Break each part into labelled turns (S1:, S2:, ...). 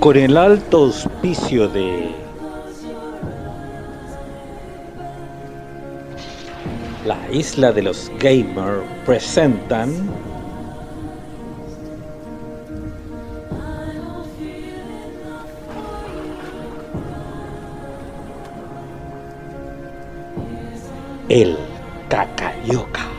S1: con el alto auspicio de la isla de los gamers presentan el Cacayoca.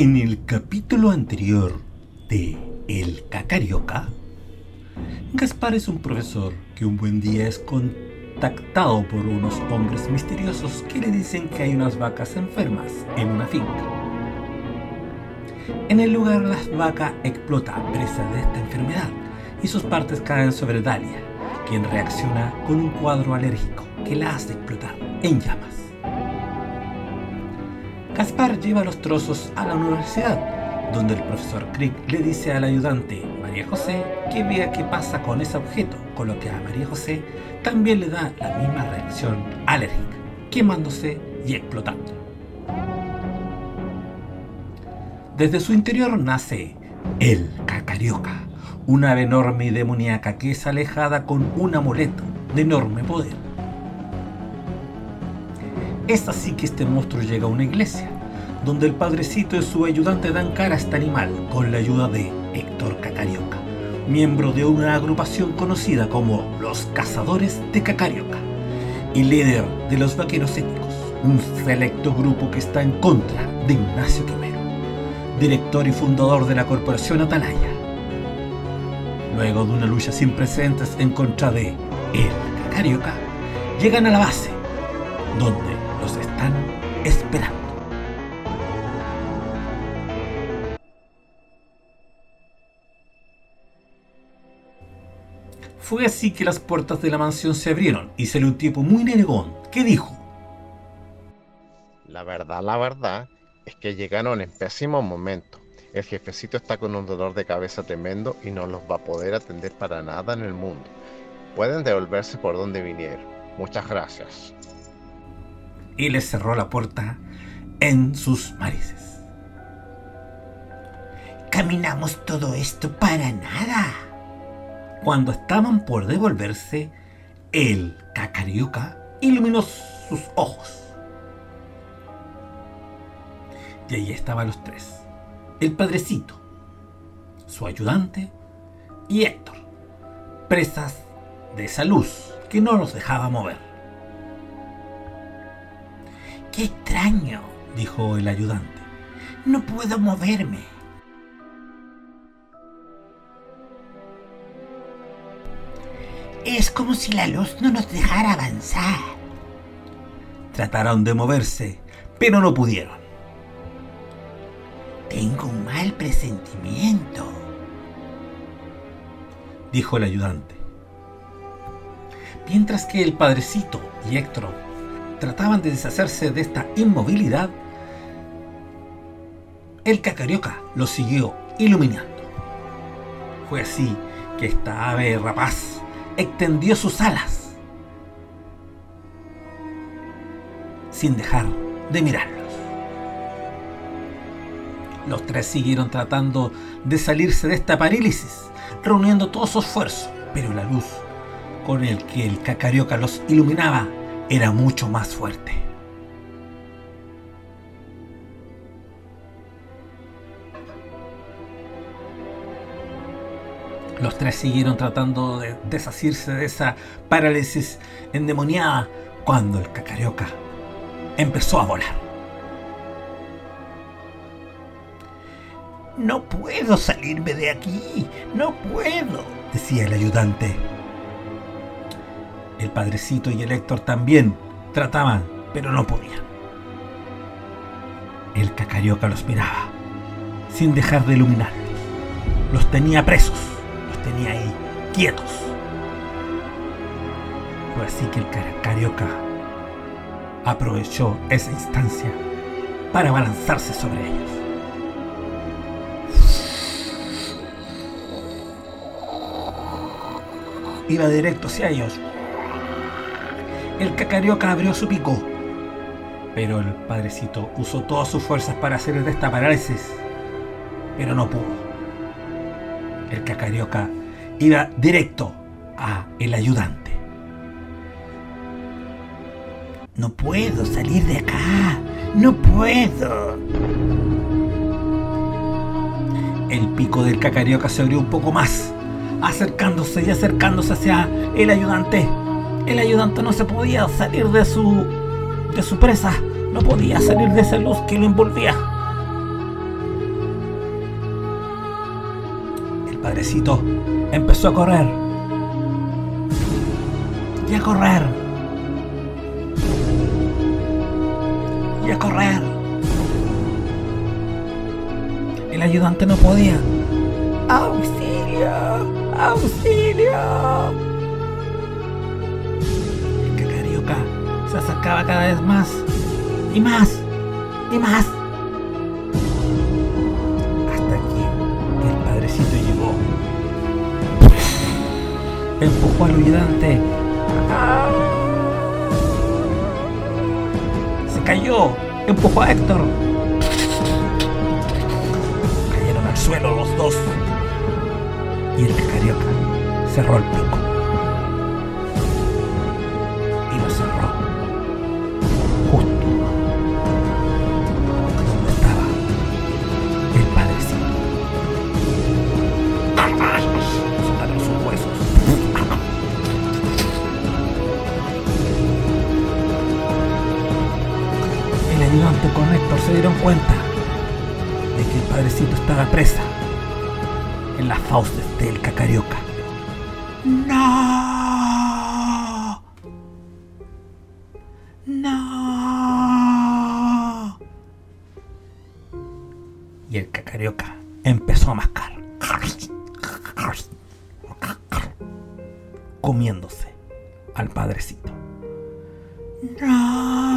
S2: En el capítulo anterior de El Cacarioca, Gaspar es un profesor que un buen día es contactado por unos hombres misteriosos que le dicen que hay unas vacas enfermas en una finca. En el lugar las vacas explota presa de esta enfermedad y sus partes caen sobre Dalia, quien reacciona con un cuadro alérgico que la hace explotar en llamas. Gaspar lleva los trozos a la universidad, donde el profesor Crick le dice al ayudante María José que vea qué pasa con ese objeto, con lo que a María José también le da la misma reacción alérgica, quemándose y explotando. Desde su interior nace el Cacarioca, una ave enorme y demoníaca que es alejada con un amuleto de enorme poder. Es así que este monstruo llega a una iglesia, donde el padrecito y su ayudante dan cara a este animal con la ayuda de Héctor Cacarioca, miembro de una agrupación conocida como los Cazadores de Cacarioca y líder de los Vaqueros Étnicos, un selecto grupo que está en contra de Ignacio Quemero, director y fundador de la corporación Atalaya. Luego de una lucha sin precedentes en contra de el Cacarioca, llegan a la base, donde Fue así que las puertas de la mansión se abrieron y salió un tipo muy negón que dijo:
S3: La verdad, la verdad es que llegaron en pésimo momento. El jefecito está con un dolor de cabeza tremendo y no los va a poder atender para nada en el mundo. Pueden devolverse por donde vinieron. Muchas gracias.
S2: y les cerró la puerta en sus narices.
S4: Caminamos todo esto para nada.
S2: Cuando estaban por devolverse, el cacarioca iluminó sus ojos. Y ahí estaban los tres. El padrecito, su ayudante y Héctor, presas de esa luz que no los dejaba mover.
S4: ¡Qué extraño!
S2: Dijo el ayudante.
S4: No puedo moverme. Es como si la luz no nos dejara avanzar.
S2: Trataron de moverse, pero no pudieron.
S4: Tengo un mal presentimiento.
S2: Dijo el ayudante. Mientras que el padrecito y Héctor trataban de deshacerse de esta inmovilidad, el cacarioca lo siguió iluminando. Fue así que esta ave rapaz extendió sus alas sin dejar de mirarlos. Los tres siguieron tratando de salirse de esta parálisis, reuniendo todo su esfuerzo, pero la luz con el que el cacarioca los iluminaba era mucho más fuerte. Los tres siguieron tratando de deshacerse de esa parálisis endemoniada cuando el cacarioca empezó a volar.
S4: No puedo salirme de aquí. No puedo.
S2: decía el ayudante. El padrecito y el Héctor también trataban, pero no podían. El cacarioca los miraba, sin dejar de iluminarlos. Los tenía presos, tenía ahí, quietos. Fue así que el cacarioca aprovechó esa instancia para balanzarse sobre ellos. Iba directo hacia ellos. El cacarioca abrió su pico, pero el padrecito usó todas sus fuerzas para hacer de esta parálisis, pero no pudo. El cacarioca iba directo a el ayudante.
S4: No puedo salir de acá. No puedo.
S2: El pico del cacarioca se abrió un poco más, acercándose y acercándose hacia el ayudante. El ayudante no se podía salir de su de su presa, no podía salir de esa luz que lo envolvía. Padrecito empezó a correr. Y a correr. Y a correr. El ayudante no podía. ¡Auxilio! ¡Auxilio! El cacarioca se acercaba cada vez más. Y más. Y más. Empujó al ayudante. Se cayó. Empujó a Héctor. Cayeron al suelo los dos. Y el cacarioca cerró el pico. Y lo cerró. Ayudante con Héctor se dieron cuenta de que el padrecito estaba presa en las fauces del cacarioca.
S4: No. No.
S2: Y el cacarioca empezó a mascar. Comiéndose al padrecito.
S4: No.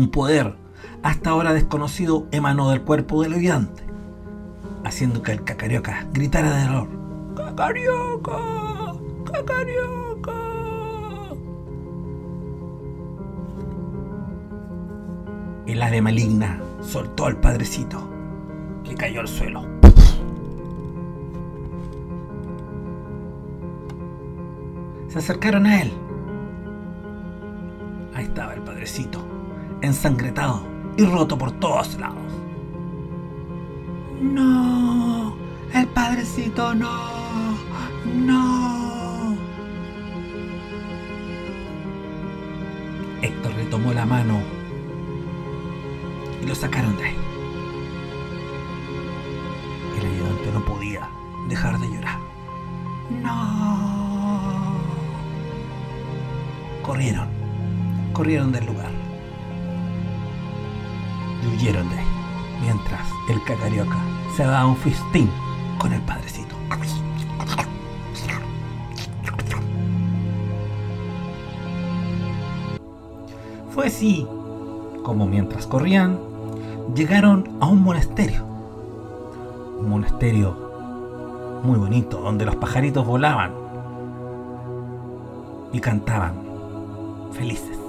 S2: Un poder hasta ahora desconocido emanó del cuerpo del ayudante, haciendo que el cacarioca gritara de dolor. ¡Cacarioca! ¡Cacarioca! El ave maligna soltó al padrecito, que cayó al suelo. Se acercaron a él. Ahí estaba el padrecito, ensangretado y roto por todos lados.
S4: No. El padrecito no. No.
S2: Héctor le tomó la mano y lo sacaron de ahí. El ayudante no podía dejar de llorar.
S4: No.
S2: Corrieron, corrieron del ahí, mientras el cacarioca se daba un festín con el padrecito. Fue así como mientras corrían, llegaron a un monasterio. Un monasterio muy bonito, donde los pajaritos volaban y cantaban felices.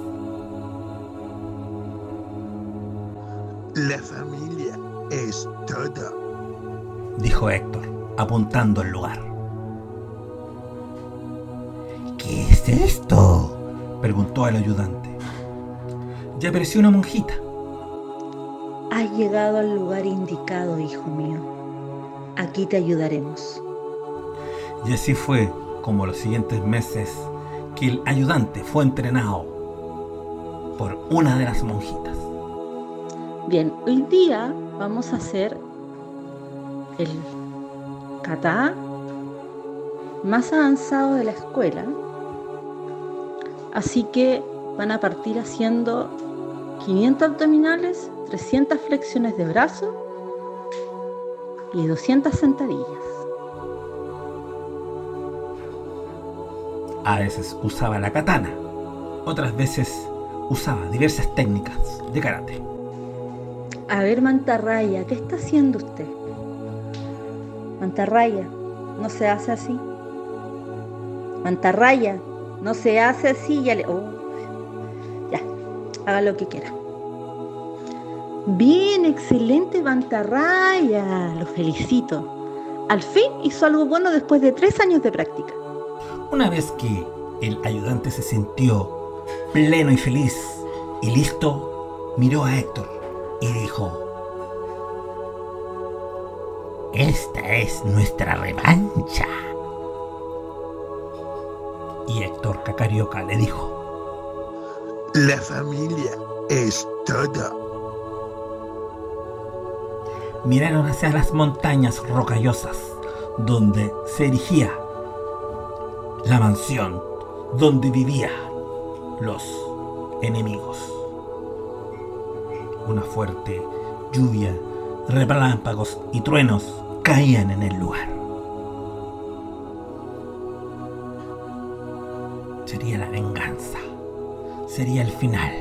S5: La familia es todo.
S2: dijo Héctor, apuntando el lugar.
S4: ¿Qué es esto?
S2: Preguntó el ayudante. Y apareció una monjita.
S6: Has llegado al lugar indicado, hijo mío. Aquí te ayudaremos.
S2: Y así fue como los siguientes meses que el ayudante fue entrenado por una de las monjitas.
S6: Bien, hoy día vamos a hacer el kata más avanzado de la escuela. Así que van a partir haciendo 500 abdominales, 300 flexiones de brazo y 200 sentadillas.
S2: A veces usaba la katana, otras veces usaba diversas técnicas de karate.
S6: A ver, Mantarraya, ¿qué está haciendo usted? Mantarraya, no se hace así. Mantarraya, no se hace así, ya le. Oh, ya, haga lo que quiera. Bien, excelente Mantarraya, lo felicito. Al fin hizo algo bueno después de tres años de práctica.
S2: Una vez que el ayudante se sintió pleno y feliz y listo, miró a Héctor y dijo,
S4: Esta es nuestra revancha.
S2: y Héctor Cacarioca le dijo,
S5: La familia es todo.
S2: miraron hacia las montañas rocallosas donde se erigía la mansión donde vivían los enemigos. Una fuerte lluvia, relámpagos y truenos caían en el lugar. Sería la venganza, sería el final.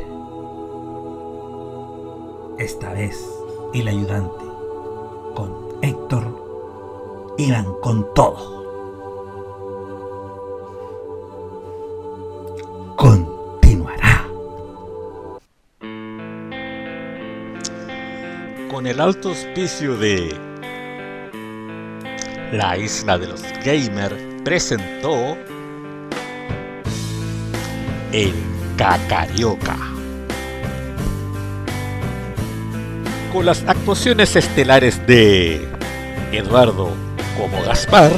S2: Esta vez el ayudante con Héctor iban con todo.
S1: Con el alto auspicio de La Isla de los Gamers presentó El Cacarioca. Con las actuaciones estelares de Eduardo como Gaspar,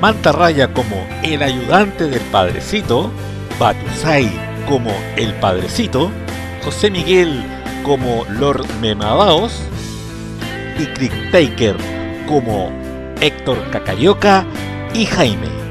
S1: Mantarraya como el ayudante del padrecito, Batusai como el padrecito, José Miguel como Lord Memadaos y Crick Taker como Héctor Cacarioca y Jaime.